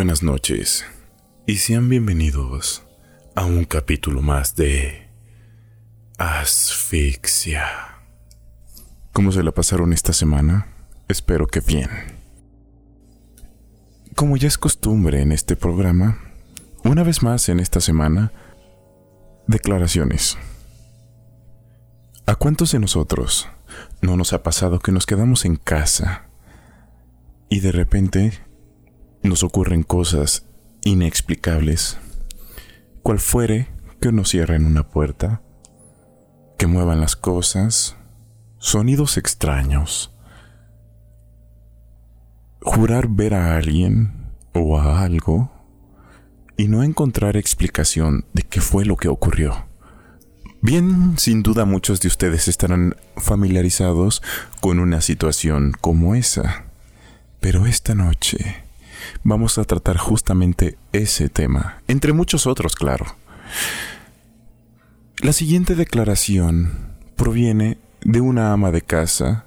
Buenas noches y sean bienvenidos a un capítulo más de Asfixia. ¿Cómo se la pasaron esta semana? Espero que bien. Como ya es costumbre en este programa, una vez más en esta semana, declaraciones. ¿A cuántos de nosotros no nos ha pasado que nos quedamos en casa y de repente nos ocurren cosas inexplicables? Cual fuere que nos cierren una puerta, que muevan las cosas, sonidos extraños, jurar ver a alguien o a algo y no encontrar explicación de qué fue lo que ocurrió. Bien, sin duda muchos de ustedes estarán familiarizados con una situación como esa, pero esta noche vamos a tratar justamente ese tema, entre muchos otros, claro. La siguiente declaración proviene de una ama de casa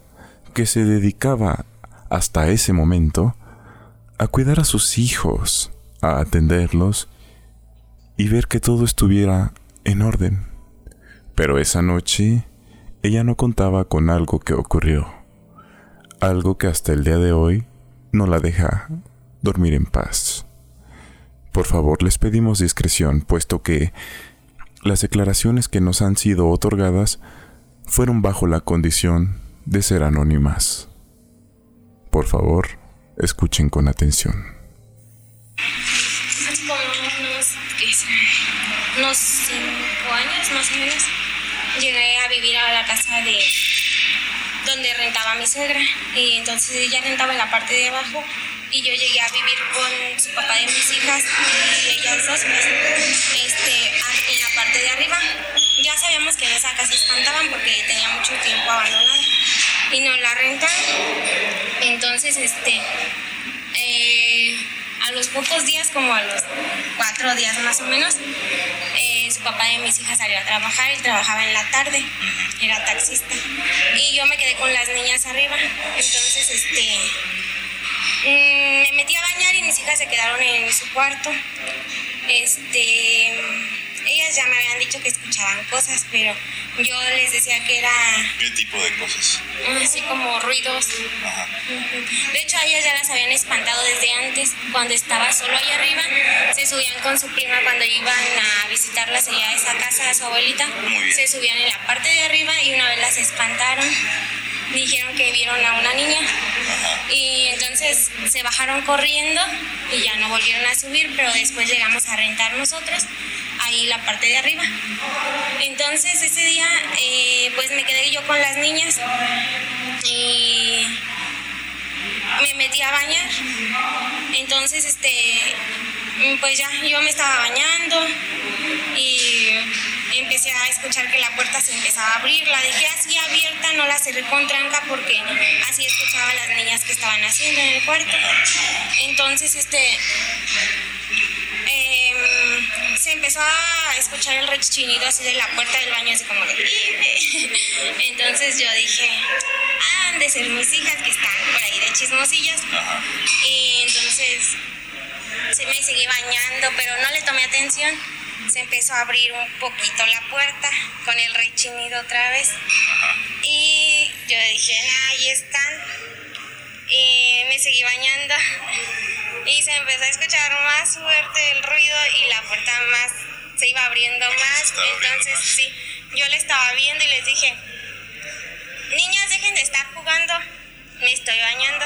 que se dedicaba hasta ese momento a cuidar a sus hijos, a atenderlos y ver que todo estuviera en orden. Pero esa noche ella no contaba con algo que ocurrió, algo que hasta el día de hoy no la deja dormir en paz. Por favor, les pedimos discreción, puesto que las declaraciones que nos han sido otorgadas fueron bajo la condición de ser anónimas. Por favor, escuchen con atención. Como unos, unos cinco años más o menos, llegué a vivir a la casa de donde rentaba mi suegra. Y entonces ella rentaba en la parte de abajo y yo llegué a vivir con su papá de mis hijas y ellas dos pues, este, en la parte de arriba. Ya sabíamos que en esa casa espantaban porque tenía mucho tiempo abandonada y nos la rentaron. Entonces, este, eh, a los pocos días, como a los cuatro días más o menos, eh, su papá de mis hijas salió a trabajar, él trabajaba en la tarde, era taxista. Y yo me quedé con las niñas arriba. Entonces, este, me metí a bañar y mis hijas se quedaron en su cuarto. Este, ellas ya me habían dicho que escuchaban cosas, pero yo les decía que era ¿Qué tipo de cosas? así como ruidos. Ajá. De hecho, a ellas ya las habían espantado desde antes, cuando estaba solo ahí arriba. Se subían con su prima cuando iban a visitarlas allá a esa casa, a su abuelita. Muy bien. Se subían en la parte de arriba y una vez las espantaron. Dijeron que vieron a una niña. Y entonces se bajaron corriendo y ya no volvieron a subir, pero después llegamos a rentar nosotros ahí la parte de arriba. Entonces ese día eh, pues me quedé yo con las niñas y me metí a bañar. Entonces, este, mm, pues ya yo me estaba bañando y empecé a escuchar que la puerta se empezaba a abrir. La dejé así abierta, no la cerré con tranca porque así escuchaba a las niñas que estaban haciendo en el cuarto. Entonces, este, em, se empezó a escuchar el rechinido así de la puerta del baño, así como de... Entonces yo dije, han de ser mis hijas que están por ahí de chismosillas. Y entonces se me seguí bañando, pero no le tomé atención. Se empezó a abrir un poquito la puerta con el rechinido otra vez. Y yo dije, "Ah, ahí están. Y me seguí bañando. Y se empezó a escuchar más fuerte el ruido y la puerta más se iba abriendo más. estaba abriendo Entonces, más. sí, yo le estaba viendo y les dije, niñas, de estar jugando, me estoy bañando.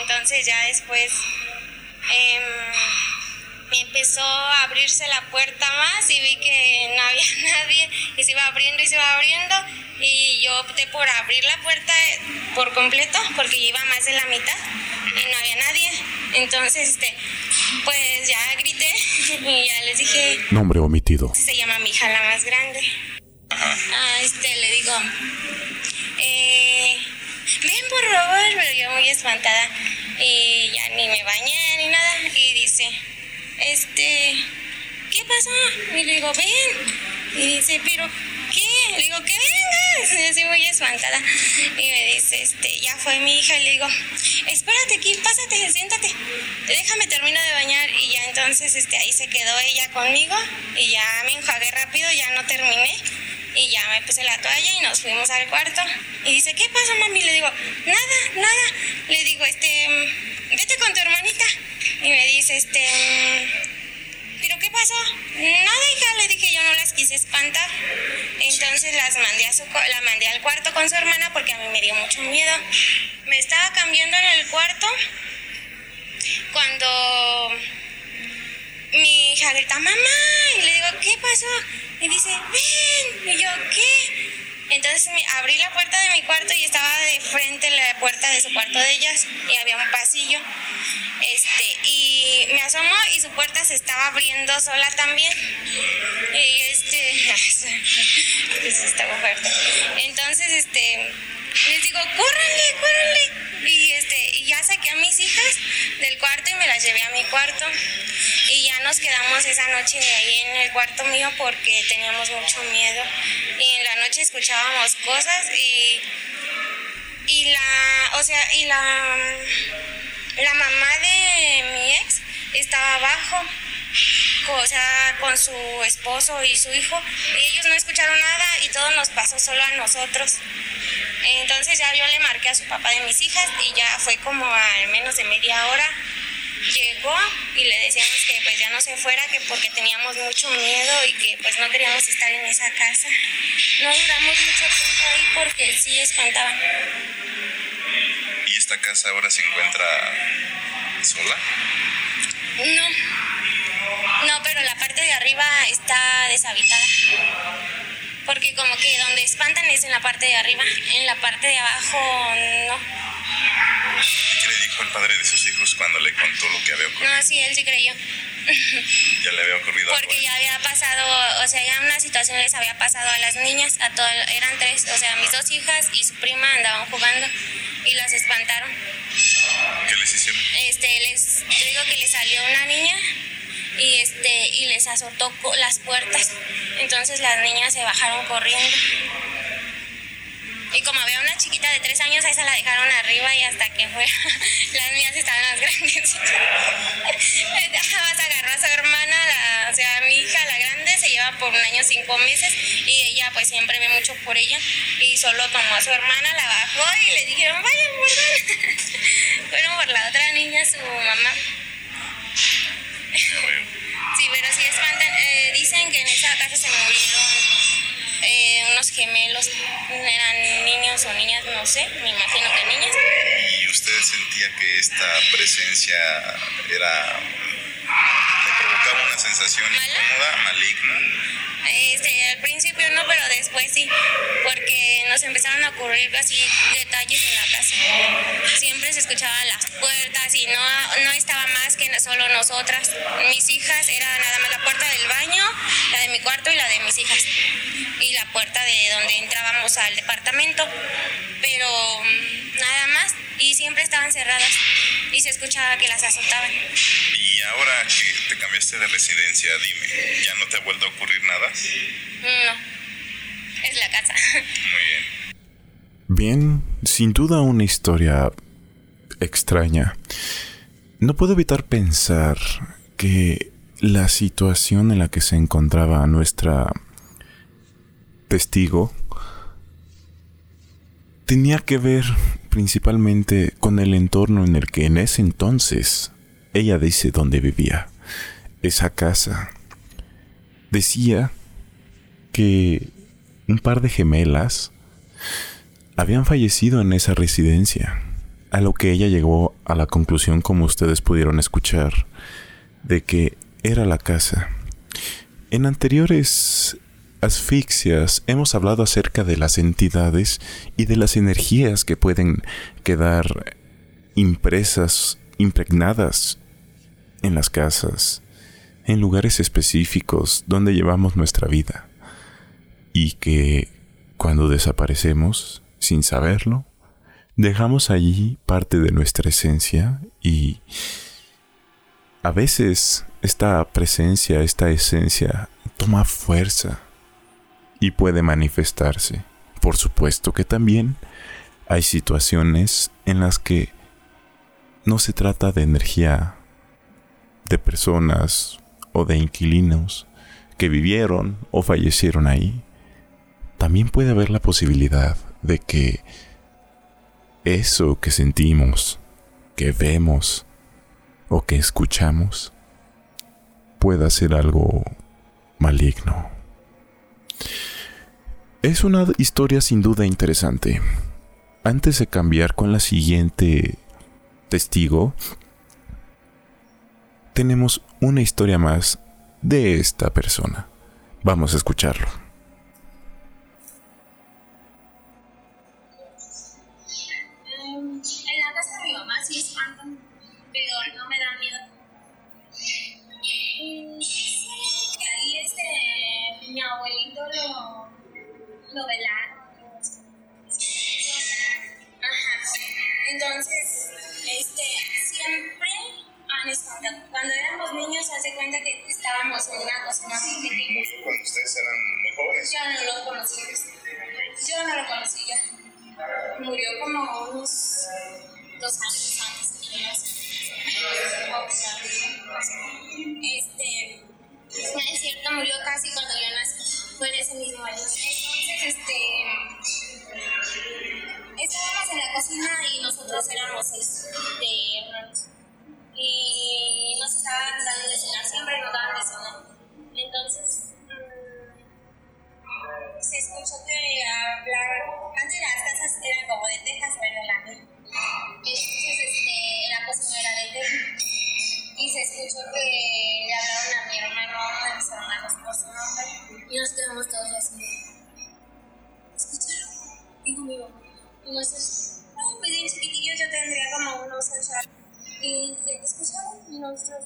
Entonces ya después em, me empezó a abrirse la puerta más y vi que no había nadie y se iba abriendo y se iba abriendo y yo opté por abrir la puerta por completo porque iba más de la mitad y no había nadie. Entonces, este, pues ya grité y ya les dije, Nombre omitido. se llama mi hija la más grande. Ah, este, le digo, eh, ven por favor, pero yo muy espantada y ya ni me bañé ni nada y dice, este, ¿qué pasó? Y le digo, ven. Y dice, pero ¿qué? Le digo, que venga. Yo así muy espantada. Y me dice, este, ya fue mi hija. Y le digo, espérate aquí, pásate, siéntate. Déjame termino de bañar. Y ya entonces este, ahí se quedó ella conmigo. Y ya me enjuagué rápido, ya no terminé. Y ya me puse la toalla y nos fuimos al cuarto. Y dice, ¿qué pasa, mami? Le digo, nada, nada. Le digo, este, vete con tu hermanita. Y me dice, este, ¿pero qué pasó? Nada, hija, le dije, yo no las quise espantar. Entonces las mandé a su, la mandé al cuarto con su hermana porque a mí me dio mucho miedo. Me estaba cambiando en el cuarto cuando mi hija grita, mamá, y le digo, ¿qué pasó? Y dice, ven, y yo, ¿qué? Entonces abrí la puerta de mi cuarto y estaba de frente la puerta de su cuarto de ellas y había un pasillo. Este, y me asomó y su puerta se estaba abriendo sola también. Y este, estaba fuerte. Entonces, este, les digo, córranle, córranle. Y a mis hijas del cuarto y me las llevé a mi cuarto. Y ya nos quedamos esa noche ahí en el cuarto mío porque teníamos mucho miedo. Y en la noche escuchábamos cosas y, y la, o sea, y la, la mamá de mi ex estaba abajo o sea, con su esposo y su hijo, y ellos no escucharon nada y todo nos pasó solo a nosotros. Entonces ya yo le marqué a su papá de mis hijas y ya fue como al menos de media hora. Llegó y le decíamos que pues ya no se fuera, que porque teníamos mucho miedo y que pues no queríamos estar en esa casa. No duramos mucho tiempo ahí porque sí espantaban. ¿Y esta casa ahora se encuentra sola? No. No, pero la parte de arriba está deshabitada porque como que donde espantan es en la parte de arriba, en la parte de abajo no. ¿Qué le dijo el padre de sus hijos cuando le contó lo que había ocurrido? No, sí, él sí creyó. ya le había ocurrido Porque ya había pasado, o sea, ya una situación les había pasado a las niñas, a todas, eran tres, o sea, mis dos hijas y su prima andaban jugando y las espantaron. ¿Qué les hicieron? Este, les digo que le salió una niña y este y les azotó las puertas. Entonces las niñas se bajaron corriendo. Y como había una chiquita de tres años, a esa la dejaron arriba y hasta que fue, las mías estaban más grandes. Más agarró a su hermana, o sea, mi hija, la grande, se lleva por un año cinco meses y ella pues siempre ve mucho por ella y solo tomó a su hermana, la bajó y le dijeron, vayan, por Fueron por la otra niña, su mamá. Sí, pero sí espantan. Dicen que en esa casa se murieron eh, unos gemelos. Eran niños o niñas, no sé, me imagino que niñas. ¿Y usted sentía que esta presencia era. le provocaba una sensación incómoda, maligna? Principio no, pero después sí, porque nos empezaron a ocurrir así detalles en la casa. Siempre se escuchaban las puertas y no, no estaba más que solo nosotras. Mis hijas era nada más la puerta del baño, la de mi cuarto y la de mis hijas. Y la puerta de donde entrábamos al departamento. Pero mm, nada más. Y siempre estaban cerradas y se escuchaba que las azotaban. Y ahora que te cambiaste de residencia, dime, ¿ya no te ha vuelto a ocurrir nada? No, es la casa. Muy bien. Bien, sin duda una historia extraña. No puedo evitar pensar que la situación en la que se encontraba nuestra testigo tenía que ver principalmente con el entorno en el que en ese entonces ella dice dónde vivía, esa casa. Decía que un par de gemelas habían fallecido en esa residencia, a lo que ella llegó a la conclusión, como ustedes pudieron escuchar, de que era la casa. En anteriores asfixias. Hemos hablado acerca de las entidades y de las energías que pueden quedar impresas, impregnadas en las casas, en lugares específicos donde llevamos nuestra vida. Y que cuando desaparecemos sin saberlo, dejamos allí parte de nuestra esencia y a veces esta presencia, esta esencia toma fuerza y puede manifestarse. Por supuesto que también hay situaciones en las que no se trata de energía de personas o de inquilinos que vivieron o fallecieron ahí. También puede haber la posibilidad de que eso que sentimos, que vemos o que escuchamos pueda ser algo maligno. Es una historia sin duda interesante. Antes de cambiar con la siguiente testigo, tenemos una historia más de esta persona. Vamos a escucharlo. Cuando éramos niños, hace cuenta que estábamos en una cocina pequeña. Cuando ustedes eran muy jóvenes. Yo no lo conocí. Yo no lo conocí ya. Murió como unos dos años antes Este, no es cierto, murió casi cuando yo nací. Fue en ese mismo año. Entonces, este, estábamos en la cocina y nosotros éramos seis de hermanos y nos estaban dando de cenar siempre nos daban de cenar. Entonces, mmm, se escuchó que hablar, antes las casas eran como de tejas o en Holanda. Entonces, este, la cocina era de teja. Y se escuchó que le hablaron a mi hermano, a mis hermanos por su nombre, y nos quedamos todos así. ¿Escucharon? Dijo mi. Y oh, pues bien chiquitillos, yo tendría como unos ocho años y escucharon nuestros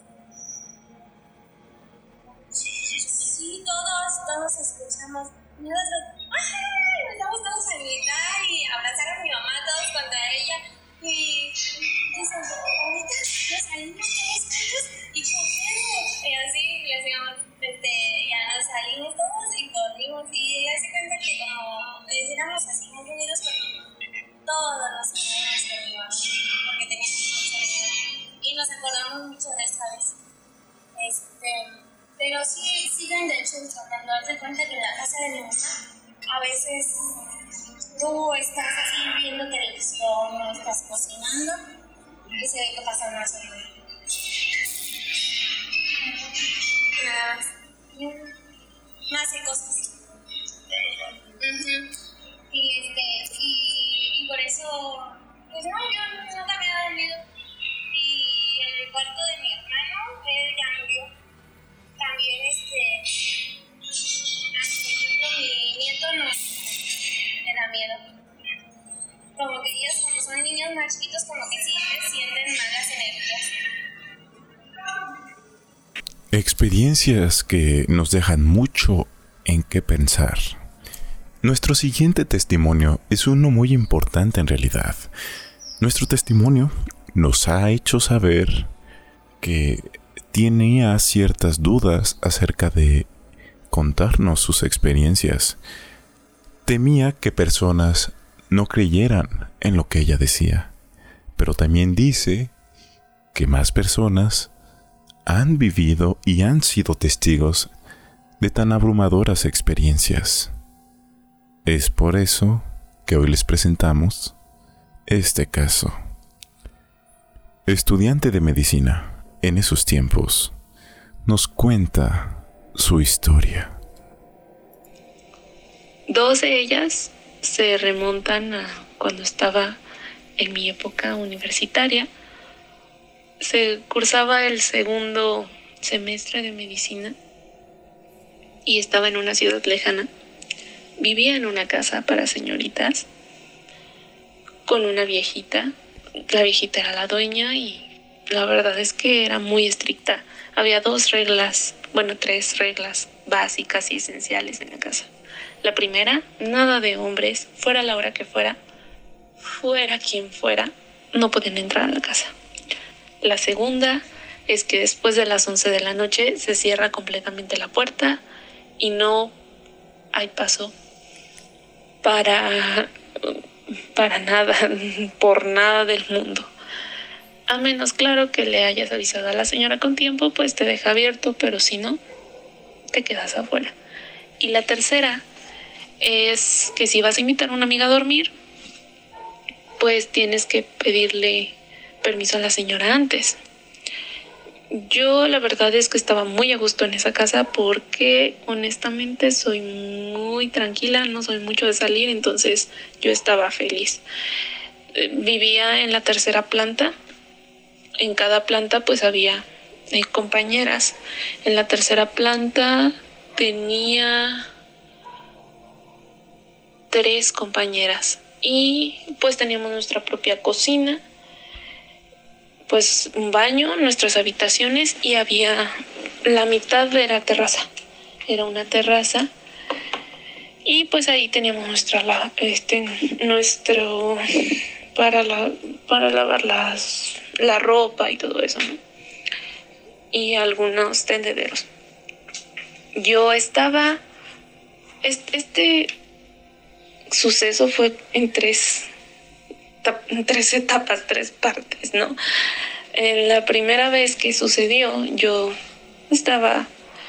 sí, todos, todos escuchamos. Nosotros, ¡ay! Estamos todos a gritar y abrazar a mi mamá, todos contra ella. Y dicen, ahorita nos salimos todos juntos y cogemos. Y así, y hacíamos, este, ya nos salimos todos y dormimos. Y ella se cuenta que como éramos así muy unidos porque todos los con mi mamá, porque teníamos y nos acordamos mucho de esta vez. Este, pero sí, siguen de hecho de darte cuenta que en la casa de mi mamá a veces tú estás así viendo televisión o estás cocinando y se ve que pasa una sola. Más. Más cosas. Que nos dejan mucho en qué pensar. Nuestro siguiente testimonio es uno muy importante en realidad. Nuestro testimonio nos ha hecho saber que tenía ciertas dudas acerca de contarnos sus experiencias. Temía que personas no creyeran en lo que ella decía, pero también dice que más personas han vivido y han sido testigos de tan abrumadoras experiencias. Es por eso que hoy les presentamos este caso. Estudiante de medicina en esos tiempos, nos cuenta su historia. Dos de ellas se remontan a cuando estaba en mi época universitaria. Se cursaba el segundo semestre de medicina y estaba en una ciudad lejana. Vivía en una casa para señoritas con una viejita la viejita era la dueña y la verdad es que era muy estricta. Había dos reglas, bueno, tres reglas básicas y esenciales en la casa. La primera, nada de hombres, fuera la hora que fuera, fuera quien fuera, no podían entrar a la casa. La segunda es que después de las 11 de la noche se cierra completamente la puerta y no hay paso para, para nada, por nada del mundo. A menos, claro, que le hayas avisado a la señora con tiempo, pues te deja abierto, pero si no, te quedas afuera. Y la tercera es que si vas a invitar a una amiga a dormir, pues tienes que pedirle permiso a la señora antes. Yo la verdad es que estaba muy a gusto en esa casa porque honestamente soy muy tranquila, no soy mucho de salir, entonces yo estaba feliz. Vivía en la tercera planta en cada planta pues había eh, compañeras. En la tercera planta tenía tres compañeras y pues teníamos nuestra propia cocina, pues un baño, nuestras habitaciones y había la mitad de la terraza. Era una terraza y pues ahí teníamos nuestra este nuestro para la para lavar las la ropa y todo eso, ¿no? Y algunos tendederos. Yo estaba, este, suceso fue en tres, tres etapas, tres partes, ¿no? En la primera vez que sucedió, yo estaba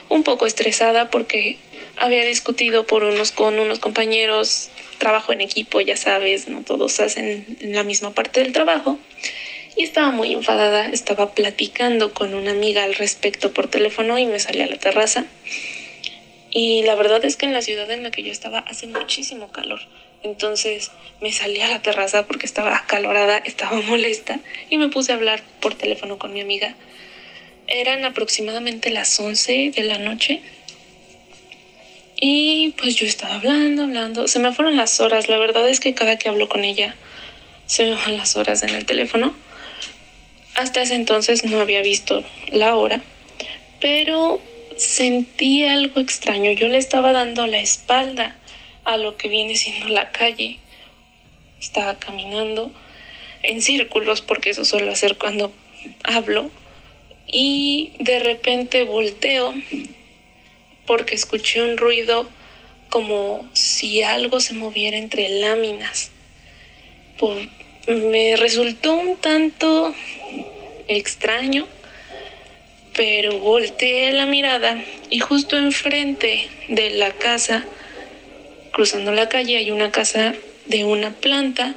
un poco estresada porque había discutido por unos con unos compañeros, trabajo en equipo, ya sabes, no todos hacen la misma parte del trabajo y estaba muy enfadada, estaba platicando con una amiga al respecto por teléfono y me salí a la terraza. Y la verdad es que en la ciudad en la que yo estaba hace muchísimo calor. Entonces me salí a la terraza porque estaba acalorada, estaba molesta y me puse a hablar por teléfono con mi amiga. Eran aproximadamente las 11 de la noche. Y pues yo estaba hablando, hablando. Se me fueron las horas. La verdad es que cada que hablo con ella se me van las horas en el teléfono. Hasta ese entonces no había visto la hora, pero sentí algo extraño. Yo le estaba dando la espalda a lo que viene siendo la calle. Estaba caminando en círculos porque eso suelo hacer cuando hablo. Y de repente volteo porque escuché un ruido como si algo se moviera entre láminas. Me resultó un tanto extraño, pero volteé la mirada y justo enfrente de la casa, cruzando la calle, hay una casa de una planta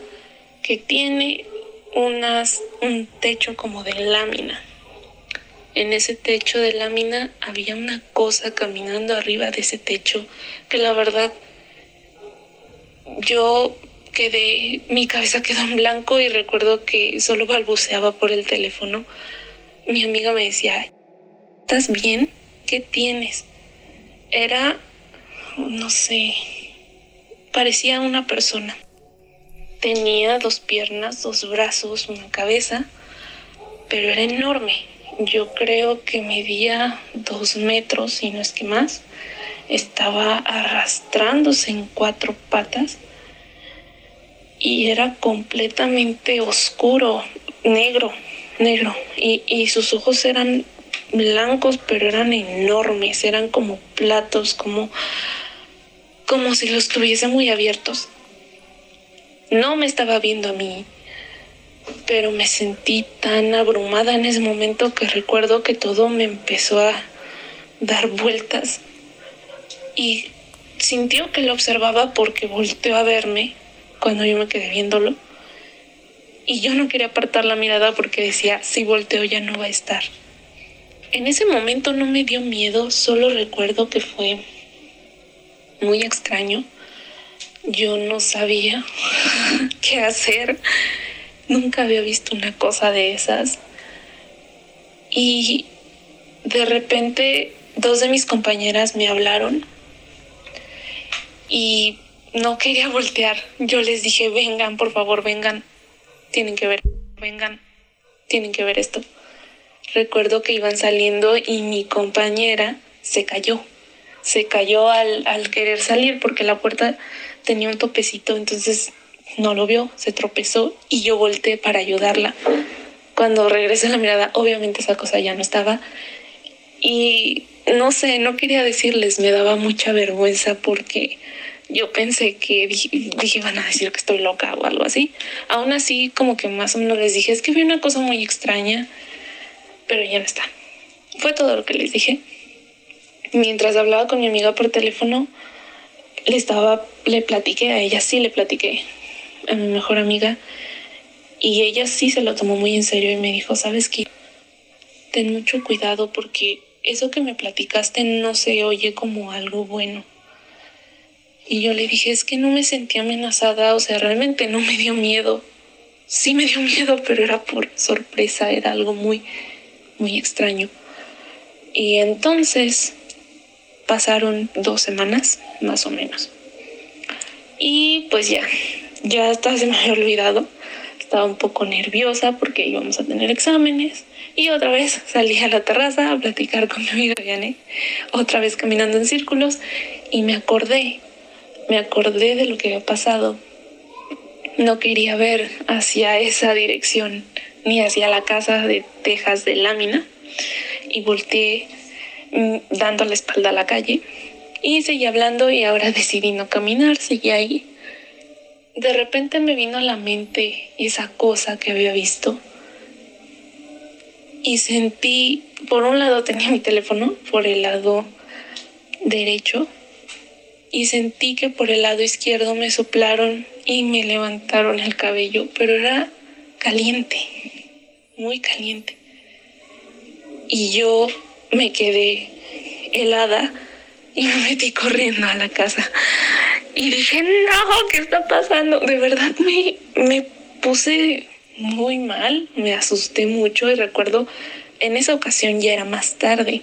que tiene unas, un techo como de lámina. En ese techo de lámina había una cosa caminando arriba de ese techo que la verdad yo quedé, mi cabeza quedó en blanco y recuerdo que solo balbuceaba por el teléfono. Mi amiga me decía, ¿estás bien? ¿Qué tienes? Era, no sé, parecía una persona. Tenía dos piernas, dos brazos, una cabeza, pero era enorme. Yo creo que medía dos metros, y no es que más. Estaba arrastrándose en cuatro patas y era completamente oscuro, negro, negro. Y, sus ojos eran blancos, pero eran enormes, eran como platos, como, como si los tuviese muy abiertos. No me estaba viendo a mí, pero me sentí tan abrumada en ese momento que recuerdo que todo me empezó a dar vueltas y sintió que lo observaba porque volteó a verme cuando yo me quedé viéndolo. Y yo no quería apartar la mirada porque decía, si volteo ya no va a estar. En ese momento no me dio miedo, solo recuerdo que fue muy extraño. Yo no sabía qué hacer. Nunca había visto una cosa de esas. Y de repente dos de mis compañeras me hablaron y no quería voltear. Yo les dije, vengan, por favor, vengan. Tienen que ver, vengan, tienen que ver esto. Recuerdo que iban saliendo y mi compañera se cayó. Se cayó al, al querer salir porque la puerta tenía un topecito, entonces no lo vio, se tropezó y yo volteé para ayudarla. Cuando regresé la mirada, obviamente esa cosa ya no estaba. Y no sé, no quería decirles, me daba mucha vergüenza porque yo pensé que dije, dije, van a decir que estoy loca o algo así. Aún así, como que más o menos les dije, es que vi una cosa muy extraña, pero ya no está. Fue todo lo que les dije. Mientras hablaba con mi amiga por teléfono, le estaba, le platiqué a ella, sí le platiqué a mi mejor amiga, y ella sí se lo tomó muy en serio y me dijo, sabes qué, ten mucho cuidado porque eso que me platicaste no se oye como algo bueno. Y yo le dije, es que no me sentí amenazada, o sea, realmente no me dio miedo. Sí me dio miedo, pero era por sorpresa, era algo muy, muy extraño. Y entonces pasaron dos semanas, más o menos. Y pues ya, ya hasta se me había olvidado. Estaba un poco nerviosa porque íbamos a tener exámenes. Y otra vez salí a la terraza a platicar con mi amiga Vianney, otra vez caminando en círculos. Y me acordé me acordé de lo que había pasado. No quería ver hacia esa dirección, ni hacia la casa de tejas de lámina, y volteé dando la espalda a la calle. Y seguí hablando y ahora decidí no caminar, seguí ahí. De repente me vino a la mente esa cosa que había visto. Y sentí, por un lado tenía mi teléfono, por el lado derecho y sentí que por el lado izquierdo me soplaron y me levantaron el cabello, pero era caliente, muy caliente. Y yo me quedé helada y me metí corriendo a la casa. Y dije, no, ¿qué está pasando? De verdad me, me puse muy mal, me asusté mucho y recuerdo, en esa ocasión ya era más tarde,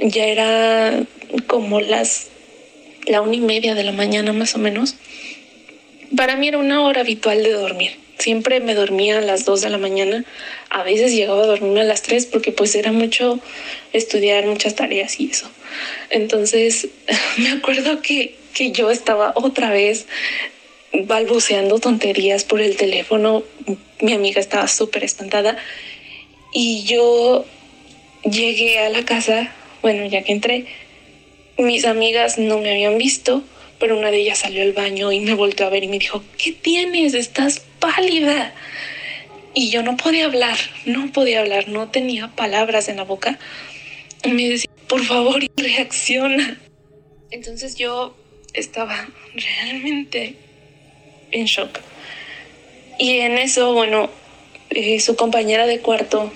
ya era como las la una y media de la mañana más o menos, para mí era una hora habitual de dormir. Siempre me dormía a las dos de la mañana, a veces llegaba a dormirme a las tres porque pues era mucho estudiar, muchas tareas y eso. Entonces me acuerdo que, que yo estaba otra vez balbuceando tonterías por el teléfono, mi amiga estaba súper espantada. Y yo llegué a la casa, bueno, ya que entré, mis amigas no me habían visto, pero una de ellas salió al baño y me volvió a ver y me dijo, ¿qué tienes? Estás pálida. Y yo no podía hablar, no podía hablar, no tenía palabras en la boca. Y me decía, por favor, reacciona. Entonces yo estaba realmente en shock. Y en eso, bueno, eh, su compañera de cuarto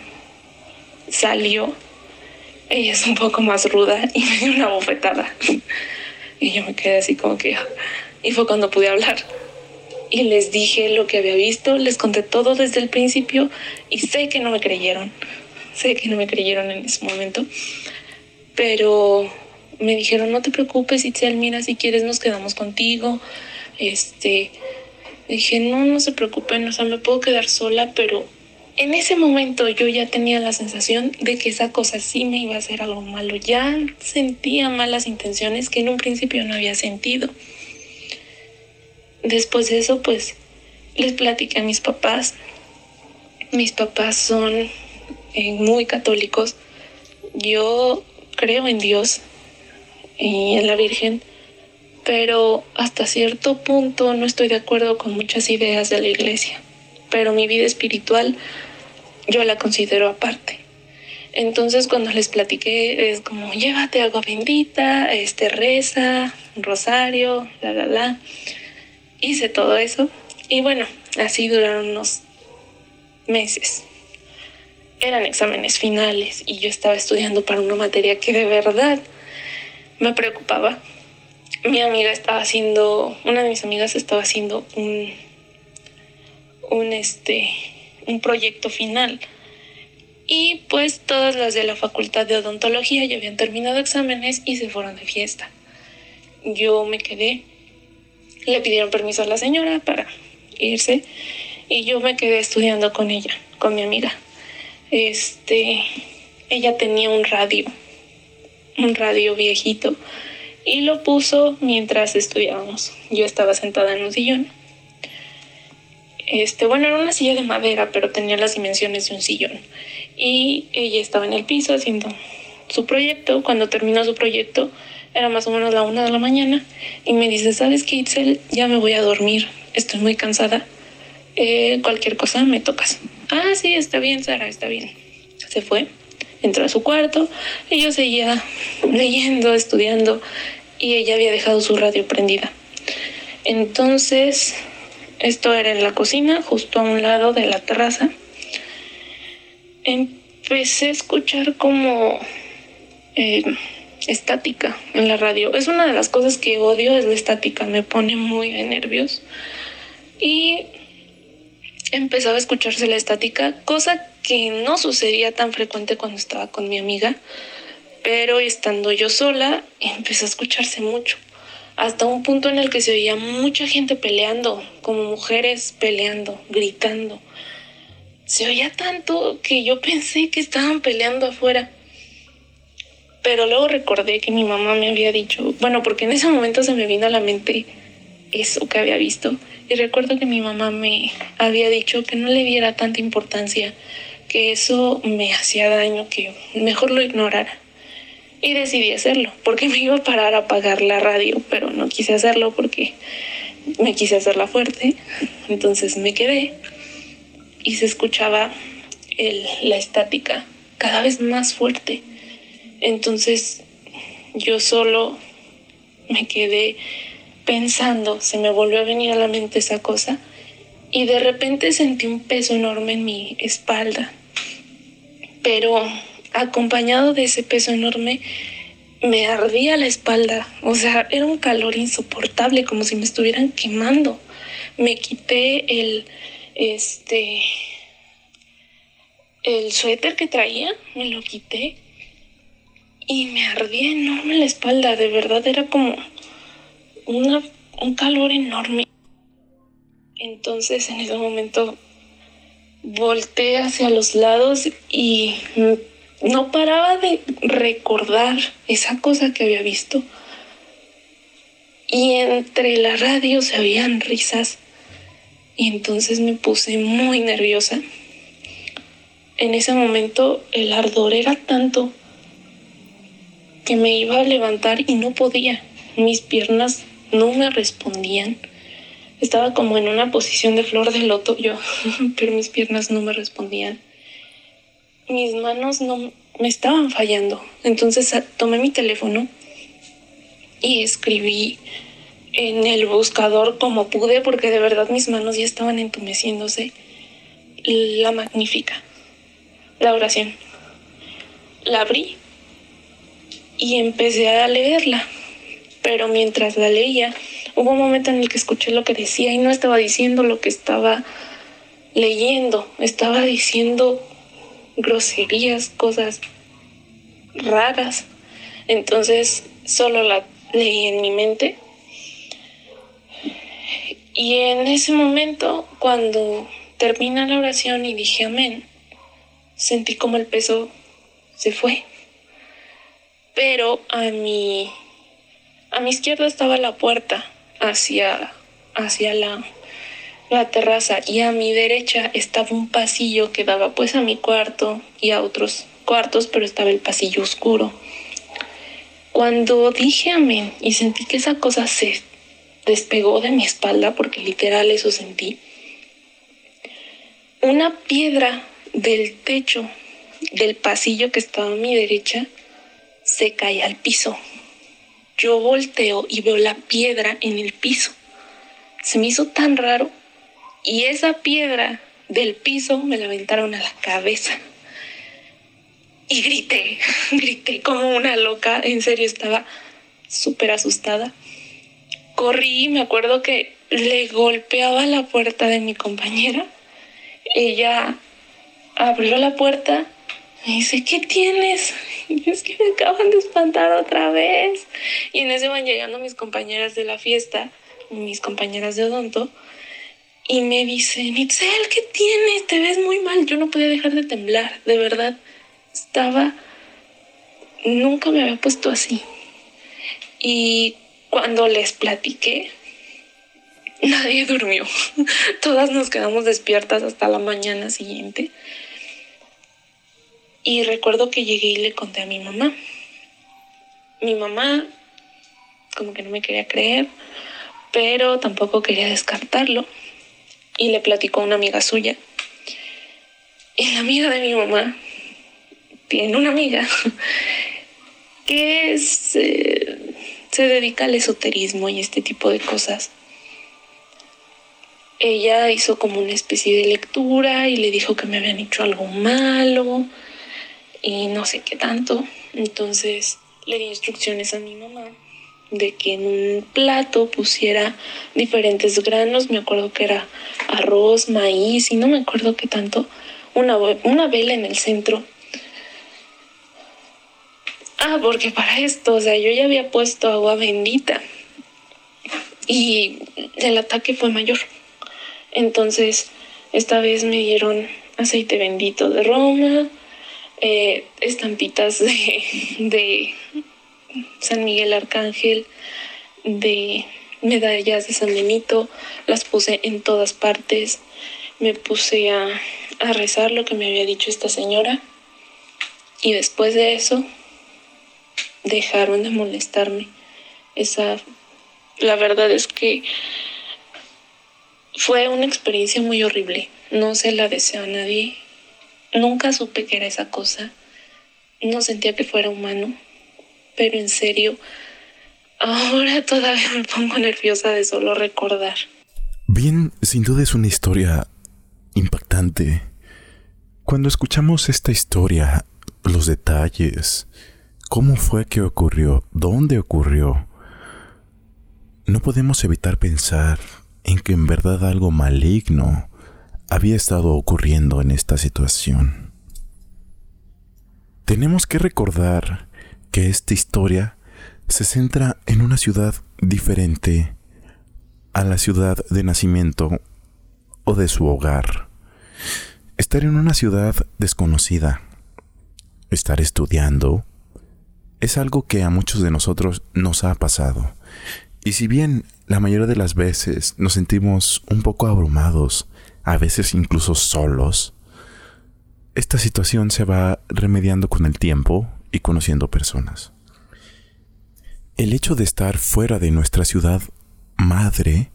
salió ella es un poco más ruda y me dio una bofetada. Y yo me quedé así como que... Y fue cuando pude hablar. Y les dije lo que había visto, les conté todo desde el principio y sé que no me creyeron. Sé que no me creyeron en ese momento. Pero me dijeron, no te preocupes, Itzel, mira, si quieres nos quedamos contigo. Este, dije, no, no se preocupen, o sea, me puedo quedar sola, pero en ese momento yo ya tenía la sensación de que esa cosa sí me iba a hacer algo malo. Ya sentía malas intenciones que en un principio no había sentido. Después de eso, pues les platiqué a mis papás. Mis papás son eh, muy católicos. Yo creo en Dios y en la Virgen, pero hasta cierto punto no estoy de acuerdo con muchas ideas de la iglesia pero mi vida espiritual yo la considero aparte. Entonces cuando les platiqué es como llévate agua bendita, este reza, rosario, la la la. Hice todo eso y bueno, así duraron unos meses. Eran exámenes finales y yo estaba estudiando para una materia que de verdad me preocupaba. Mi amiga estaba haciendo, una de mis amigas estaba haciendo un un, este, un proyecto final. Y pues todas las de la facultad de odontología ya habían terminado exámenes y se fueron de fiesta. Yo me quedé, le pidieron permiso a la señora para irse y yo me quedé estudiando con ella, con mi amiga. Este, ella tenía un radio, un radio viejito y lo puso mientras estudiábamos. Yo estaba sentada en un sillón este, bueno, era una silla de madera, pero tenía las dimensiones de un sillón. Y ella estaba en el piso haciendo su proyecto. Cuando terminó su proyecto, era más o menos la una de la mañana, y me dice, ¿sabes qué, Itzel? Ya me voy a dormir, estoy muy cansada. Eh, cualquier cosa me tocas. Ah, sí, está bien, Sara, está bien. Se fue, entró a su cuarto y yo seguía leyendo, estudiando y ella había dejado su radio prendida. Entonces, esto era en la cocina, justo a un lado de la terraza. Empecé a escuchar como eh, estática en la radio. Es una de las cosas que odio, es la estática, me pone muy de nervios. Y empezaba a escucharse la estática, cosa que no sucedía tan frecuente cuando estaba con mi amiga, pero estando yo sola empezó a escucharse mucho hasta un punto en el que se oía mucha gente peleando, como mujeres peleando, gritando. Se oía tanto que yo pensé que estaban peleando afuera. Pero luego recordé que mi mamá me había dicho, bueno, porque en ese momento se me vino a la mente eso que había visto. Y recuerdo que mi mamá me había dicho que no le diera tanta importancia, que eso me hacía daño, que mejor lo ignorara y decidí hacerlo porque me iba a parar a apagar la radio, pero no quise hacerlo porque me quise hacerla fuerte. Entonces me quedé y se escuchaba el, la estática cada vez más fuerte. Entonces yo solo me quedé pensando, se me volvió a venir a la mente esa cosa y de repente sentí un peso enorme en mi espalda. Pero acompañado de ese peso enorme, me ardía la espalda. O sea, era un calor insoportable, como si me estuvieran quemando. Me quité el, este, el suéter que traía, me lo quité y me ardía enorme la espalda. De verdad, era como una, un calor enorme. Entonces, en ese momento, volteé hacia los lados y no paraba de recordar esa cosa que había visto. Y entre la radio se oían risas. Y entonces me puse muy nerviosa. En ese momento el ardor era tanto que me iba a levantar y no podía. Mis piernas no me respondían. Estaba como en una posición de flor de loto yo, pero mis piernas no me respondían mis manos no me estaban fallando. Entonces ah, tomé mi teléfono y escribí en el buscador como pude, porque de verdad mis manos ya estaban entumeciéndose, la magnífica, la oración. La abrí y empecé a leerla, pero mientras la leía, hubo un momento en el que escuché lo que decía y no estaba diciendo lo que estaba leyendo, estaba diciendo groserías, cosas raras. Entonces solo la leí en mi mente. Y en ese momento, cuando termina la oración y dije amén, sentí como el peso se fue. Pero a mi, a mi izquierda estaba la puerta hacia, hacia la la terraza y a mi derecha estaba un pasillo que daba pues a mi cuarto y a otros cuartos, pero estaba el pasillo oscuro. Cuando dije amén y sentí que esa cosa se despegó de mi espalda, porque literal eso sentí, una piedra del techo del pasillo que estaba a mi derecha se cae al piso. Yo volteo y veo la piedra en el piso. Se me hizo tan raro y esa piedra del piso me la aventaron a la cabeza. Y grité, grité como una loca, en serio estaba súper asustada. Corrí, me acuerdo que le golpeaba la puerta de mi compañera. Ella abrió la puerta, me dice, ¿qué tienes? Y es que me acaban de espantar otra vez. Y en ese van llegando mis compañeras de la fiesta, mis compañeras de odonto, y me dice, Nitzel, ¿qué tienes? Te ves muy mal. Yo no podía dejar de temblar, de verdad. Estaba, nunca me había puesto así. Y cuando les platiqué, nadie durmió. Todas nos quedamos despiertas hasta la mañana siguiente. Y recuerdo que llegué y le conté a mi mamá. Mi mamá como que no me quería creer, pero tampoco quería descartarlo. Y le platicó a una amiga suya. Y la amiga de mi mamá tiene una amiga que se, se dedica al esoterismo y este tipo de cosas. Ella hizo como una especie de lectura y le dijo que me habían hecho algo malo y no sé qué tanto. Entonces le di instrucciones a mi mamá de que en un plato pusiera diferentes granos, me acuerdo que era arroz, maíz y no me acuerdo qué tanto, una, una vela en el centro. Ah, porque para esto, o sea, yo ya había puesto agua bendita y el ataque fue mayor. Entonces, esta vez me dieron aceite bendito de Roma, eh, estampitas de, de San Miguel Arcángel, de medallas de San Benito, las puse en todas partes, me puse a, a rezar lo que me había dicho esta señora y después de eso dejaron de molestarme. Esa, la verdad es que fue una experiencia muy horrible. No se la deseo a nadie. Nunca supe que era esa cosa. No sentía que fuera humano pero en serio, ahora todavía me pongo nerviosa de solo recordar. Bien, sin duda es una historia impactante. Cuando escuchamos esta historia, los detalles, cómo fue que ocurrió, dónde ocurrió, no podemos evitar pensar en que en verdad algo maligno había estado ocurriendo en esta situación. Tenemos que recordar que esta historia se centra en una ciudad diferente a la ciudad de nacimiento o de su hogar. Estar en una ciudad desconocida, estar estudiando, es algo que a muchos de nosotros nos ha pasado. Y si bien la mayoría de las veces nos sentimos un poco abrumados, a veces incluso solos, esta situación se va remediando con el tiempo y conociendo personas. El hecho de estar fuera de nuestra ciudad madre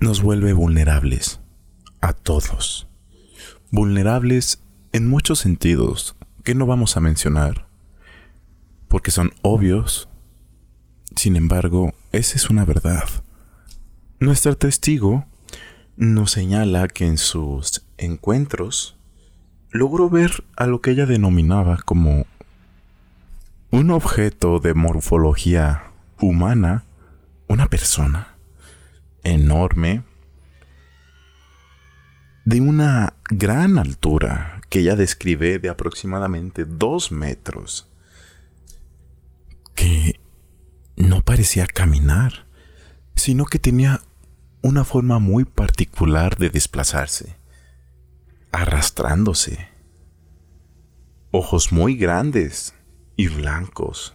nos vuelve vulnerables a todos. Vulnerables en muchos sentidos que no vamos a mencionar, porque son obvios. Sin embargo, esa es una verdad. Nuestro testigo nos señala que en sus encuentros logró ver a lo que ella denominaba como un objeto de morfología humana, una persona enorme, de una gran altura que ella describe de aproximadamente dos metros, que no parecía caminar, sino que tenía una forma muy particular de desplazarse, arrastrándose, ojos muy grandes, y blancos.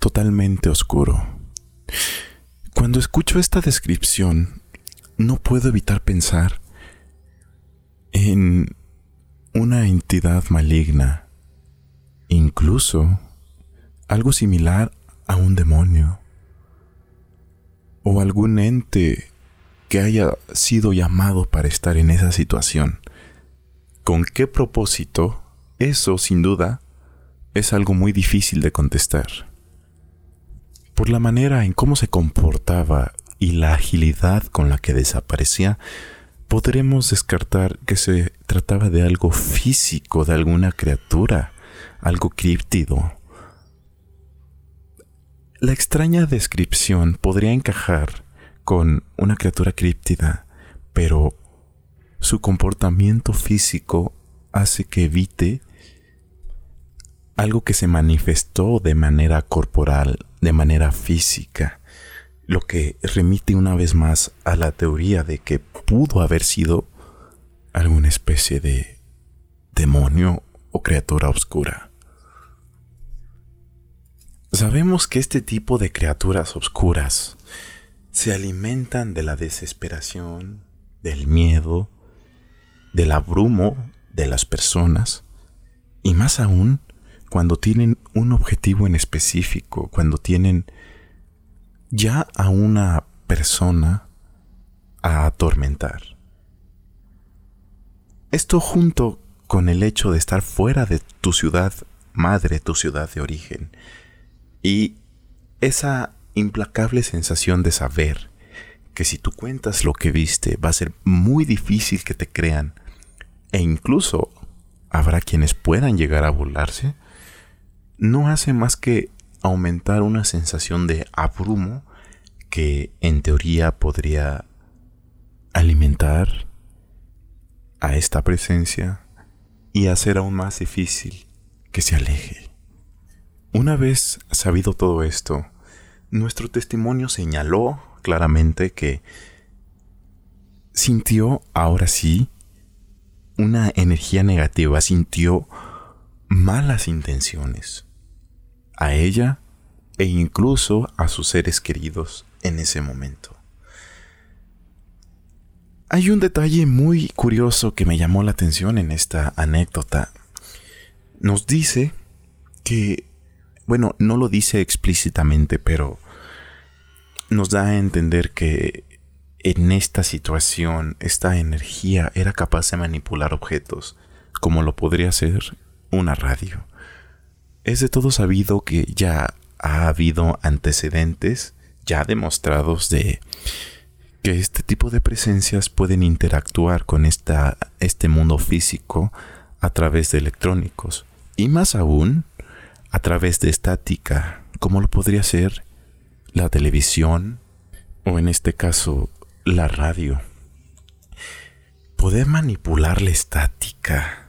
Totalmente oscuro. Cuando escucho esta descripción, no puedo evitar pensar en una entidad maligna, incluso algo similar a un demonio, o algún ente que haya sido llamado para estar en esa situación. ¿Con qué propósito? Eso, sin duda, es algo muy difícil de contestar. Por la manera en cómo se comportaba y la agilidad con la que desaparecía, podremos descartar que se trataba de algo físico, de alguna criatura, algo críptido. La extraña descripción podría encajar con una criatura críptida, pero su comportamiento físico hace que evite algo que se manifestó de manera corporal, de manera física, lo que remite una vez más a la teoría de que pudo haber sido alguna especie de demonio o criatura oscura. Sabemos que este tipo de criaturas oscuras se alimentan de la desesperación, del miedo, del abrumo de las personas y más aún cuando tienen un objetivo en específico, cuando tienen ya a una persona a atormentar. Esto junto con el hecho de estar fuera de tu ciudad madre, tu ciudad de origen, y esa implacable sensación de saber que si tú cuentas lo que viste va a ser muy difícil que te crean e incluso habrá quienes puedan llegar a burlarse, no hace más que aumentar una sensación de abrumo que en teoría podría alimentar a esta presencia y hacer aún más difícil que se aleje. Una vez sabido todo esto, nuestro testimonio señaló claramente que sintió ahora sí una energía negativa, sintió malas intenciones a ella e incluso a sus seres queridos en ese momento. Hay un detalle muy curioso que me llamó la atención en esta anécdota. Nos dice que, bueno, no lo dice explícitamente, pero nos da a entender que en esta situación esta energía era capaz de manipular objetos, como lo podría hacer una radio. Es de todo sabido que ya ha habido antecedentes ya demostrados de que este tipo de presencias pueden interactuar con esta, este mundo físico a través de electrónicos y más aún a través de estática, como lo podría ser la televisión o en este caso la radio. Poder manipular la estática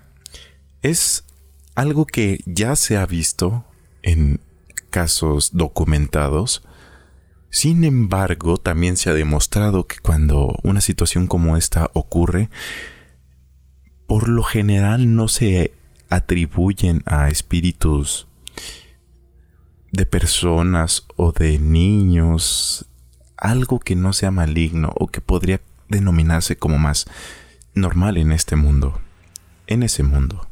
es algo que ya se ha visto en casos documentados. Sin embargo, también se ha demostrado que cuando una situación como esta ocurre, por lo general no se atribuyen a espíritus de personas o de niños algo que no sea maligno o que podría denominarse como más normal en este mundo, en ese mundo.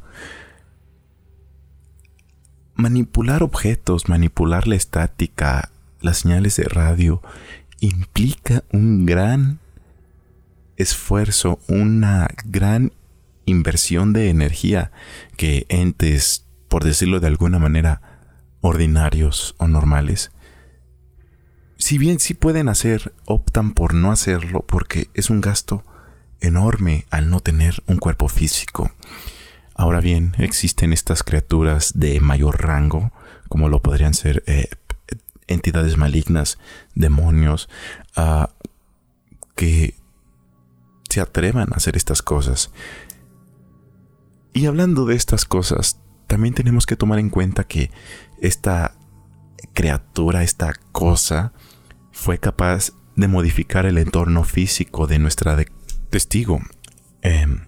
Manipular objetos, manipular la estática, las señales de radio, implica un gran esfuerzo, una gran inversión de energía que entes, por decirlo de alguna manera, ordinarios o normales, si bien sí pueden hacer, optan por no hacerlo porque es un gasto enorme al no tener un cuerpo físico. Ahora bien, existen estas criaturas de mayor rango, como lo podrían ser eh, entidades malignas, demonios, ah, que se atrevan a hacer estas cosas. Y hablando de estas cosas, también tenemos que tomar en cuenta que esta criatura, esta cosa, fue capaz de modificar el entorno físico de nuestra testigo, em,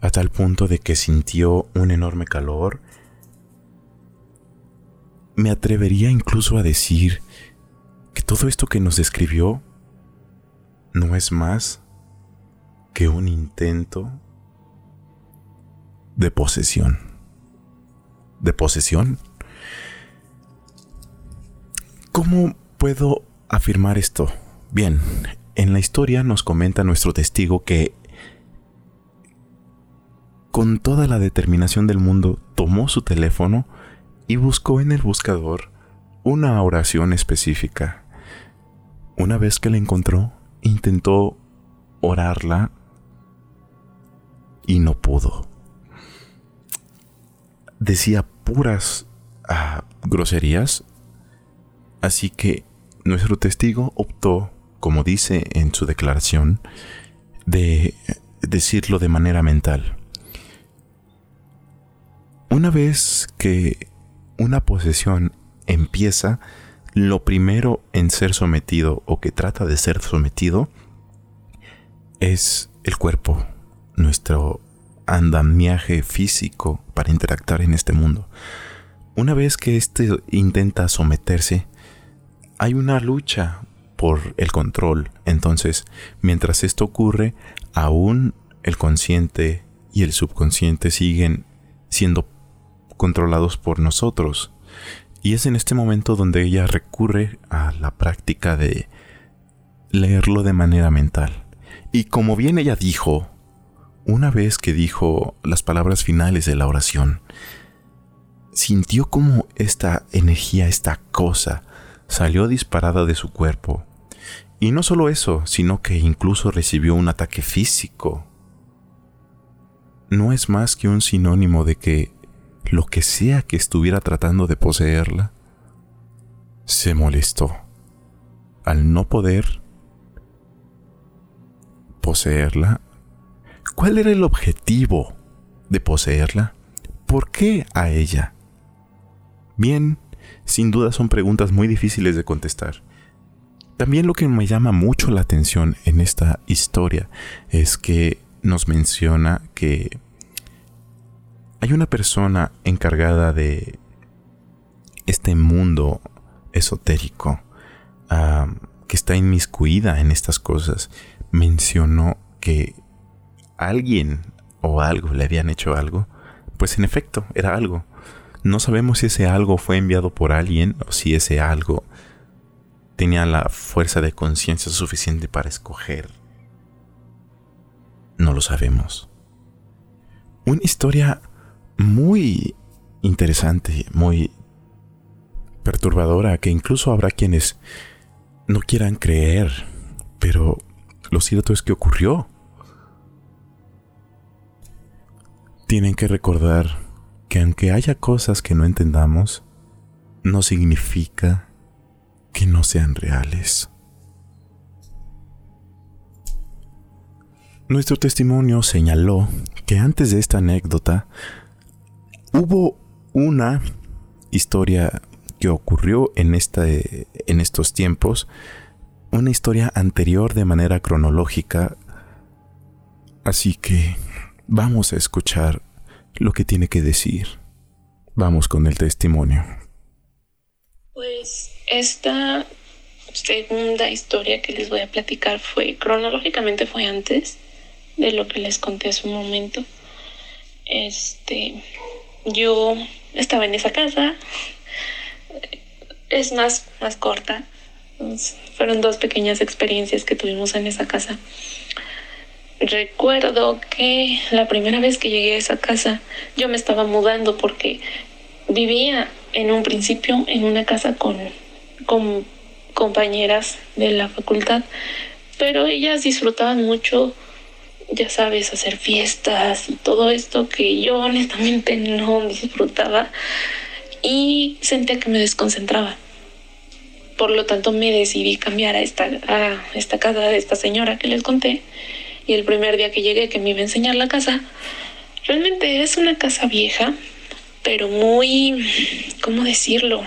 a tal punto de que sintió un enorme calor. Me atrevería incluso a decir que todo esto que nos describió no es más que un intento de posesión. ¿De posesión? ¿Cómo puedo afirmar esto? Bien, en la historia nos comenta nuestro testigo que con toda la determinación del mundo tomó su teléfono y buscó en el buscador una oración específica. Una vez que la encontró, intentó orarla y no pudo. Decía puras ah, groserías Así que nuestro testigo optó, como dice en su declaración, de decirlo de manera mental. Una vez que una posesión empieza, lo primero en ser sometido o que trata de ser sometido es el cuerpo, nuestro andamiaje físico para interactuar en este mundo. Una vez que éste intenta someterse, hay una lucha por el control. Entonces, mientras esto ocurre, aún el consciente y el subconsciente siguen siendo controlados por nosotros. Y es en este momento donde ella recurre a la práctica de leerlo de manera mental. Y como bien ella dijo, una vez que dijo las palabras finales de la oración, sintió como esta energía, esta cosa, salió disparada de su cuerpo. Y no solo eso, sino que incluso recibió un ataque físico. No es más que un sinónimo de que lo que sea que estuviera tratando de poseerla, se molestó al no poder poseerla. ¿Cuál era el objetivo de poseerla? ¿Por qué a ella? Bien, sin duda son preguntas muy difíciles de contestar. También lo que me llama mucho la atención en esta historia es que nos menciona que hay una persona encargada de este mundo esotérico que está inmiscuida en estas cosas. Mencionó que alguien o algo le habían hecho algo. Pues en efecto, era algo. No sabemos si ese algo fue enviado por alguien o si ese algo tenía la fuerza de conciencia suficiente para escoger. No lo sabemos. Una historia muy interesante, muy perturbadora, que incluso habrá quienes no quieran creer, pero lo cierto es que ocurrió. Tienen que recordar que aunque haya cosas que no entendamos, no significa que no sean reales. Nuestro testimonio señaló que antes de esta anécdota Hubo una historia que ocurrió en, en estos tiempos, una historia anterior de manera cronológica, así que vamos a escuchar lo que tiene que decir. Vamos con el testimonio. Pues esta segunda historia que les voy a platicar fue cronológicamente fue antes de lo que les conté hace un momento. Este, yo estaba en esa casa, es más, más corta. Fueron dos pequeñas experiencias que tuvimos en esa casa. Recuerdo que la primera vez que llegué a esa casa yo me estaba mudando porque vivía en un principio en una casa con, con compañeras de la facultad, pero ellas disfrutaban mucho ya sabes, hacer fiestas y todo esto que yo honestamente no disfrutaba y sentía que me desconcentraba. Por lo tanto me decidí cambiar a esta, a esta casa de esta señora que les conté y el primer día que llegué que me iba a enseñar la casa, realmente es una casa vieja, pero muy, ¿cómo decirlo?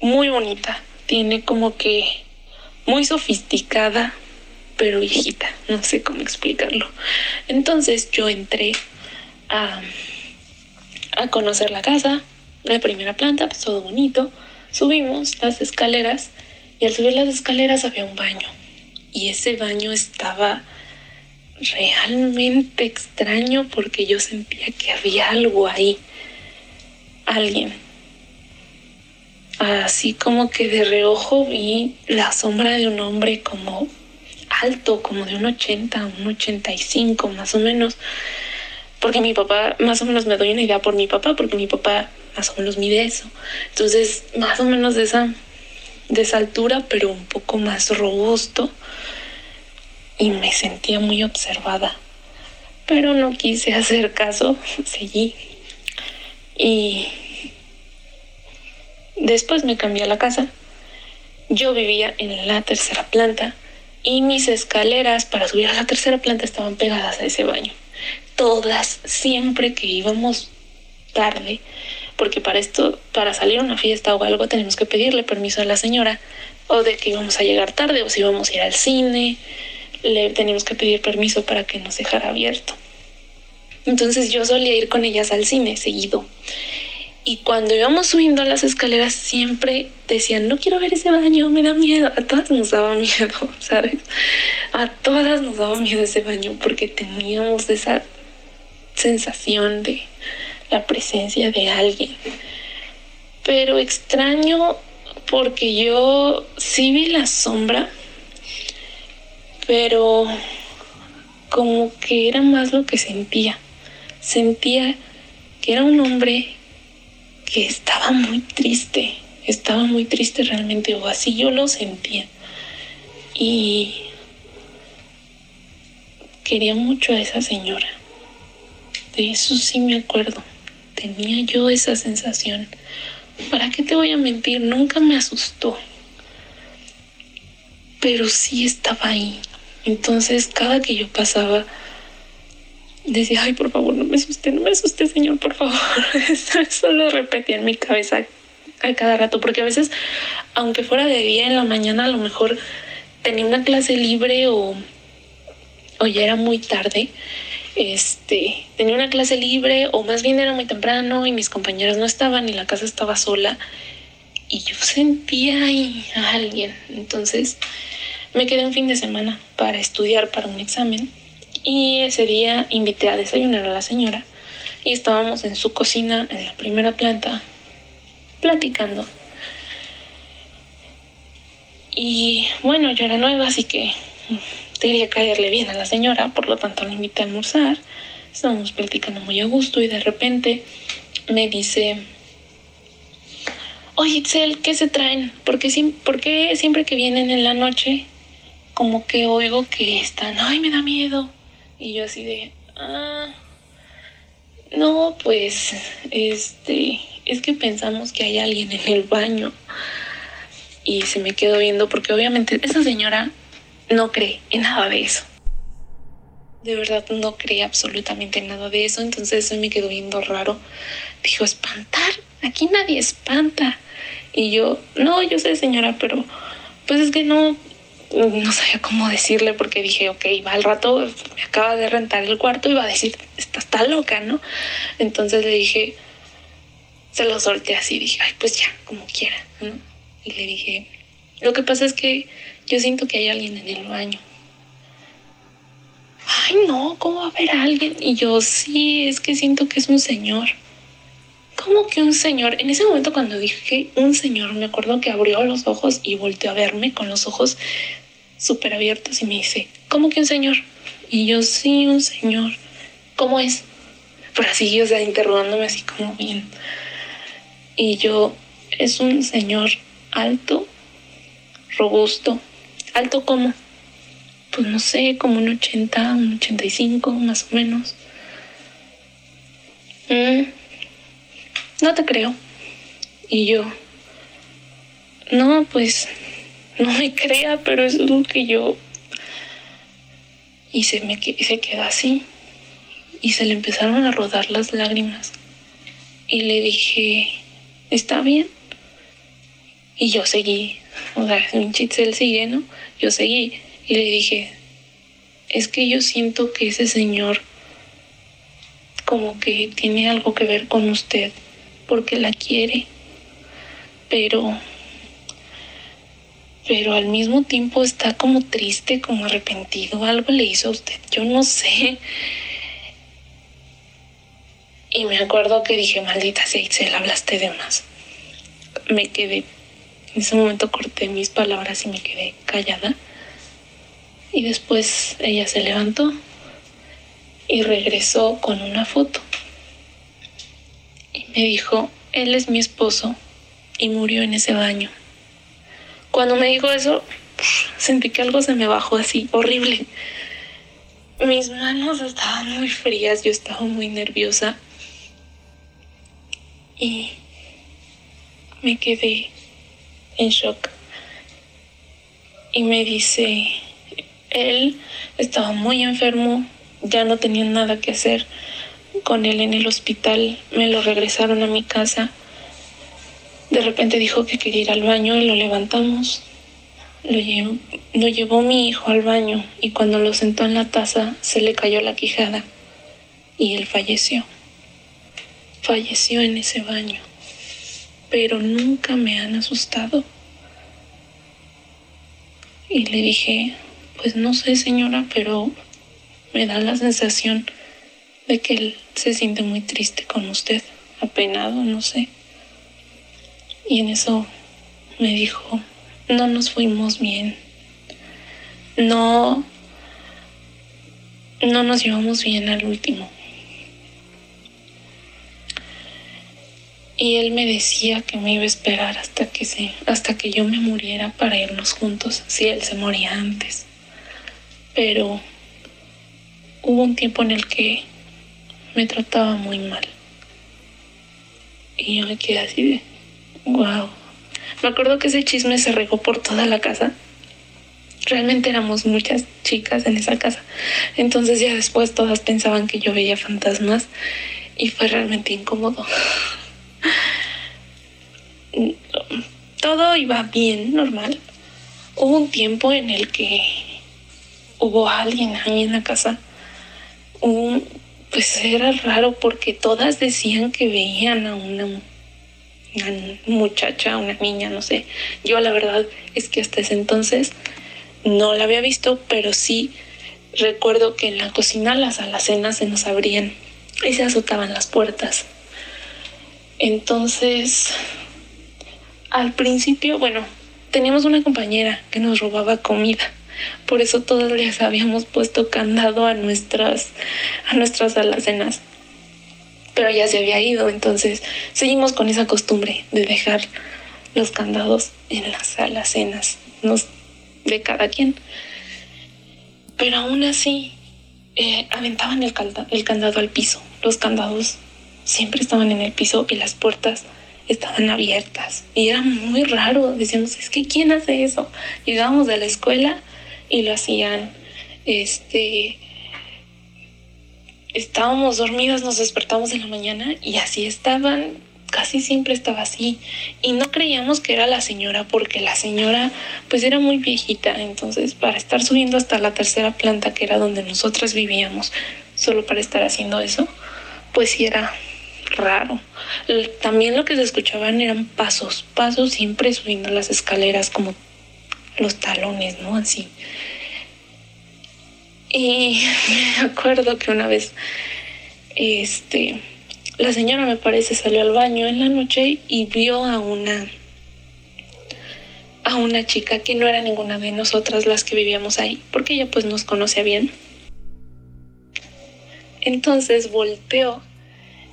Muy bonita. Tiene como que muy sofisticada, pero viejita, no sé cómo explicarlo. Entonces yo entré a, a conocer la casa, la primera planta, pues todo bonito. Subimos las escaleras y al subir las escaleras había un baño. Y ese baño estaba realmente extraño porque yo sentía que había algo ahí. Alguien. Así como que de reojo vi la sombra de un hombre como alto, como de un 80, un 85 más o menos. Porque mi papá, más o menos me doy una idea por mi papá, porque mi papá más o menos mide eso. Entonces, más o menos de esa, de esa altura, pero un poco más robusto. Y me sentía muy observada. Pero no quise hacer caso, seguí. Y después me cambié a la casa. Yo vivía en la tercera planta y mis escaleras para subir a la tercera planta estaban pegadas a ese baño. Todas, siempre que íbamos tarde, porque para esto, para salir a una fiesta o algo, tenemos que pedirle permiso a la señora, o de que íbamos a llegar tarde, o si íbamos a ir al cine, le teníamos que pedir permiso para que nos dejara abierto. Entonces yo solía ir con ellas al cine seguido. Y cuando íbamos subiendo las escaleras siempre decían, no quiero ver ese baño, me da miedo. A todas nos daba miedo, ¿sabes? A todas nos daba miedo ese baño porque teníamos esa sensación de la presencia de alguien. Pero extraño porque yo sí vi la sombra, pero como que era más lo que sentía. Sentía que era un hombre que estaba muy triste, estaba muy triste realmente, o así yo lo sentía. Y quería mucho a esa señora. De eso sí me acuerdo. Tenía yo esa sensación. ¿Para qué te voy a mentir? Nunca me asustó. Pero sí estaba ahí. Entonces cada que yo pasaba, decía, ay, por favor, no me asuste, no me asuste, Señor, por favor. Eso lo repetía en mi cabeza a cada rato, porque a veces, aunque fuera de día en la mañana, a lo mejor tenía una clase libre o, o ya era muy tarde. Este, tenía una clase libre o más bien era muy temprano y mis compañeras no estaban y la casa estaba sola y yo sentía ahí a alguien. Entonces me quedé un fin de semana para estudiar para un examen y ese día invité a desayunar a la señora y estábamos en su cocina en la primera planta platicando. Y bueno, yo era nueva, así que quería caerle bien a la señora, por lo tanto la invité a almorzar. Estábamos platicando muy a gusto y de repente me dice, oye Itzel, ¿qué se traen? ¿Por qué, ¿Por qué siempre que vienen en la noche como que oigo que están, ay, me da miedo? Y yo así de, ah, no, pues, este, es que pensamos que hay alguien en el baño. Y se me quedó viendo porque obviamente esa señora no cree en nada de eso. De verdad no cree absolutamente en nada de eso, entonces se me quedó viendo raro. Dijo, espantar, aquí nadie espanta. Y yo, no, yo sé señora, pero pues es que no, no sabía cómo decirle porque dije, ok, va al rato, me acaba de rentar el cuarto y va a decir, está, está loca, ¿no? Entonces le dije, se lo solté así, dije, ay, pues ya, como quiera. Y le dije, lo que pasa es que yo siento que hay alguien en el baño. Ay, no, ¿cómo va a haber alguien? Y yo, sí, es que siento que es un señor. ¿Cómo que un señor? En ese momento cuando dije un señor, me acuerdo que abrió los ojos y volteó a verme con los ojos súper abiertos y me dice, ¿cómo que un señor? Y yo, sí, un señor. ¿Cómo es? Pero así, o sea, interrogándome así como bien. Y yo, es un señor alto, robusto. ¿Alto como? Pues no sé, como un 80, un 85, más o menos. Mm, no te creo. Y yo, no, pues no me crea, pero es lo que yo... Y se, me, se quedó así. Y se le empezaron a rodar las lágrimas. Y le dije, ¿está bien? Y yo seguí. O sea, un chitzel sigue, ¿no? Yo seguí. Y le dije, es que yo siento que ese señor como que tiene algo que ver con usted porque la quiere. Pero pero al mismo tiempo está como triste, como arrepentido, algo le hizo a usted, yo no sé. Y me acuerdo que dije, maldita sea, Itzel, hablaste de más. Me quedé, en ese momento corté mis palabras y me quedé callada. Y después ella se levantó y regresó con una foto. Y me dijo, él es mi esposo y murió en ese baño. Cuando me dijo eso, sentí que algo se me bajó así, horrible. Mis manos estaban muy frías, yo estaba muy nerviosa. Y me quedé en shock. Y me dice, él estaba muy enfermo, ya no tenía nada que hacer con él en el hospital, me lo regresaron a mi casa de repente dijo que quería ir al baño y lo levantamos. Lo, lo llevó mi hijo al baño y cuando lo sentó en la taza se le cayó la quijada y él falleció. Falleció en ese baño. pero nunca me han asustado. Y le dije, pues no sé señora, pero me da la sensación de que él se siente muy triste con usted, apenado, no sé. Y en eso me dijo, no nos fuimos bien. No, no nos llevamos bien al último. Y él me decía que me iba a esperar hasta que se, hasta que yo me muriera para irnos juntos, si él se moría antes. Pero hubo un tiempo en el que me trataba muy mal. Y yo me quedé así de, wow. Me acuerdo que ese chisme se regó por toda la casa. Realmente éramos muchas chicas en esa casa. Entonces ya después todas pensaban que yo veía fantasmas y fue realmente incómodo. Todo iba bien, normal. Hubo un tiempo en el que hubo alguien ahí en la casa. Un, pues era raro porque todas decían que veían a una, una muchacha, una niña, no sé. Yo la verdad es que hasta ese entonces no la había visto, pero sí recuerdo que en la cocina las alacenas se nos abrían y se azotaban las puertas. Entonces, al principio, bueno, teníamos una compañera que nos robaba comida. Por eso todas les habíamos puesto candado a nuestras, a nuestras alacenas. Pero ya se había ido, entonces seguimos con esa costumbre de dejar los candados en las alacenas nos, de cada quien. Pero aún así, eh, aventaban el, el candado al piso. Los candados siempre estaban en el piso y las puertas estaban abiertas. Y era muy raro. Decíamos, es que ¿quién hace eso? Llegábamos de la escuela y lo hacían. Este. Estábamos dormidas, nos despertamos en la mañana y así estaban. Casi siempre estaba así. Y no creíamos que era la señora porque la señora pues era muy viejita. Entonces para estar subiendo hasta la tercera planta que era donde nosotras vivíamos, solo para estar haciendo eso, pues sí era raro. También lo que se escuchaban eran pasos, pasos siempre subiendo las escaleras como los talones, ¿no? Así. Y me acuerdo que una vez, este, la señora me parece salió al baño en la noche y vio a una a una chica que no era ninguna de nosotras las que vivíamos ahí, porque ella pues nos conocía bien. Entonces volteó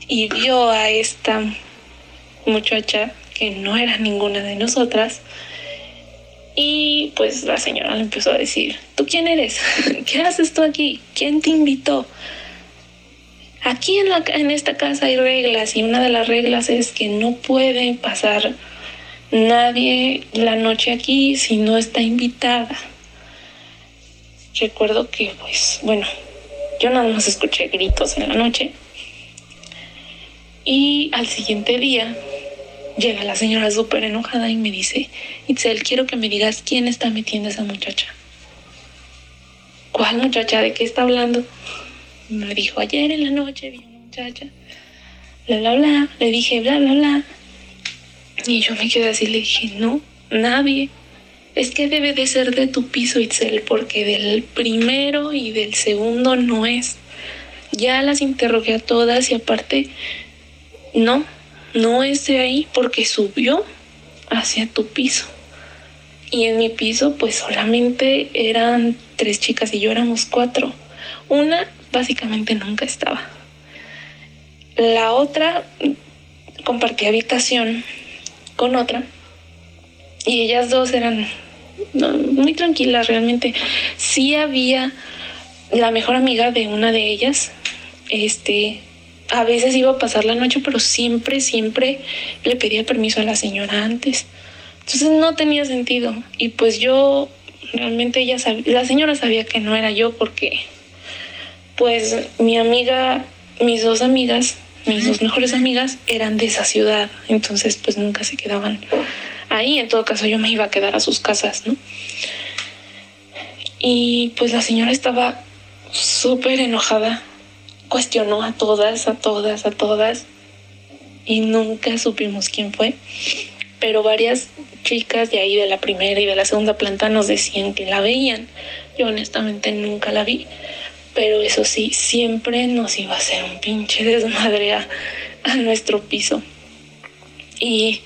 y vio a esta muchacha que no era ninguna de nosotras. Y pues la señora le empezó a decir, ¿tú quién eres? ¿Qué haces tú aquí? ¿Quién te invitó? Aquí en, la, en esta casa hay reglas y una de las reglas es que no puede pasar nadie la noche aquí si no está invitada. Recuerdo que pues bueno, yo nada más escuché gritos en la noche y al siguiente día llega la señora súper enojada y me dice, Itzel, quiero que me digas quién está metiendo a esa muchacha. ¿Cuál muchacha? ¿De qué está hablando? Me dijo, ayer en la noche vi una muchacha. Bla, bla, bla. Le dije, bla, bla, bla. Y yo me quedé así, le dije, no, nadie. Es que debe de ser de tu piso, Itzel, porque del primero y del segundo no es. Ya las interrogué a todas y aparte no, no es de ahí porque subió hacia tu piso. Y en mi piso pues solamente eran tres chicas y yo éramos cuatro. Una básicamente nunca estaba. La otra compartía habitación con otra y ellas dos eran muy tranquilas realmente. Sí había la mejor amiga de una de ellas, este, a veces iba a pasar la noche, pero siempre, siempre le pedía permiso a la señora antes. Entonces no tenía sentido. Y pues yo, realmente ella sabía, la señora sabía que no era yo porque, pues mi amiga, mis dos amigas, mis dos mejores amigas eran de esa ciudad. Entonces pues nunca se quedaban ahí. En todo caso yo me iba a quedar a sus casas, ¿no? Y pues la señora estaba súper enojada cuestionó a todas, a todas, a todas. y nunca supimos quién fue. Pero varias chicas de ahí de la primera y de la segunda planta nos decían que la veían. Yo honestamente nunca la vi, pero eso sí, siempre nos iba a hacer un pinche desmadre a, a nuestro piso. Y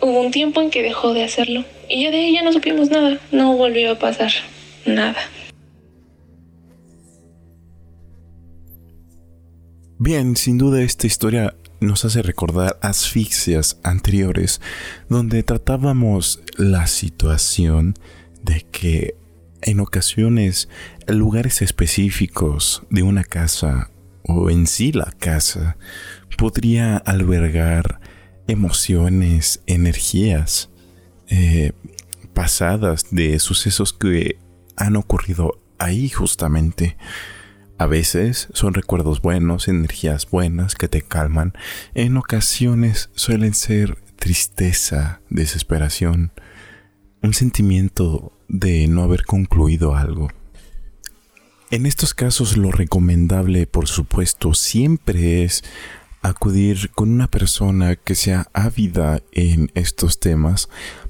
hubo un tiempo en que dejó de hacerlo y ya de ella no supimos nada, no volvió a pasar nada. Bien, sin duda esta historia nos hace recordar asfixias anteriores donde tratábamos la situación de que en ocasiones lugares específicos de una casa o en sí la casa podría albergar emociones, energías eh, pasadas de sucesos que han ocurrido ahí justamente. A veces son recuerdos buenos, energías buenas que te calman. En ocasiones suelen ser tristeza, desesperación, un sentimiento de no haber concluido algo. En estos casos lo recomendable, por supuesto, siempre es acudir con una persona que sea ávida en estos temas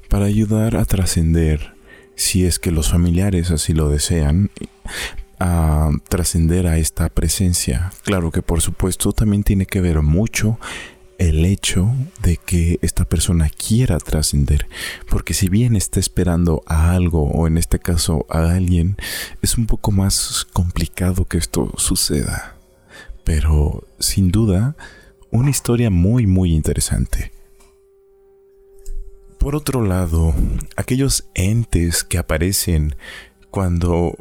para ayudar a trascender, si es que los familiares así lo desean, a trascender a esta presencia. Claro que por supuesto también tiene que ver mucho el hecho de que esta persona quiera trascender, porque si bien está esperando a algo o en este caso a alguien, es un poco más complicado que esto suceda. Pero sin duda, una historia muy muy interesante. Por otro lado, aquellos entes que aparecen cuando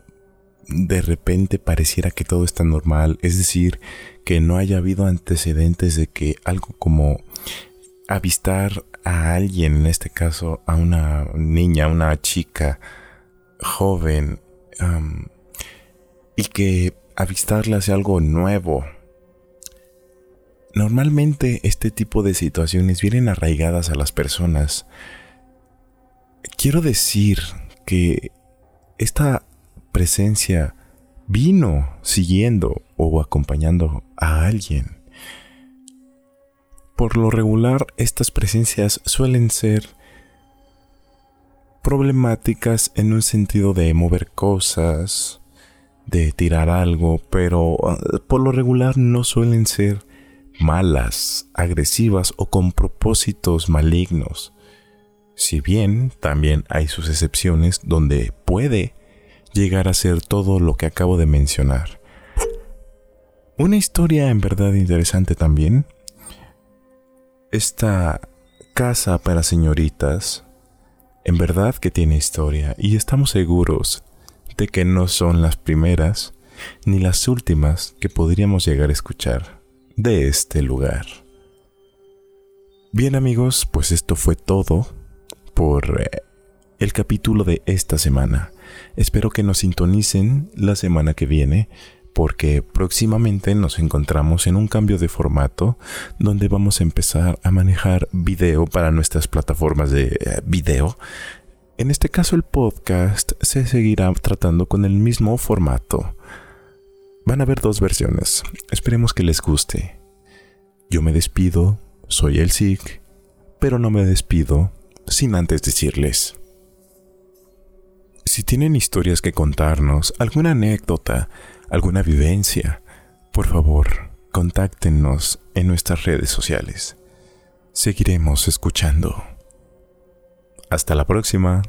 de repente pareciera que todo está normal, es decir, que no haya habido antecedentes de que algo como avistar a alguien, en este caso a una niña, una chica joven, y que avistarla sea algo nuevo. Normalmente este tipo de situaciones vienen arraigadas a las personas. Quiero decir que esta presencia vino siguiendo o acompañando a alguien. Por lo regular, estas presencias suelen ser problemáticas en un sentido de mover cosas, de tirar algo, pero ah, por lo regular no suelen ser malas, agresivas o con propósitos malignos. Si bien también hay sus excepciones donde puede llegar a ser todo lo que acabo de mencionar. Una historia en verdad interesante también. Esta casa para señoritas, en verdad que tiene historia y estamos seguros de que no son las primeras ni las últimas que podríamos llegar a escuchar de este lugar. Bien amigos, pues esto fue todo por eh, el capítulo de esta semana. Espero que nos sintonicen la semana que viene porque próximamente nos encontramos en un cambio de formato donde vamos a empezar a manejar video para nuestras plataformas de eh, video. En este caso el podcast se seguirá tratando con el mismo formato. Van a haber dos versiones. Esperemos que les guste. Yo me despido, soy el SIG, pero no me despido sin antes decirles si tienen historias que contarnos, alguna anécdota, alguna vivencia, por favor, contáctenos en nuestras redes sociales. Seguiremos escuchando. Hasta la próxima.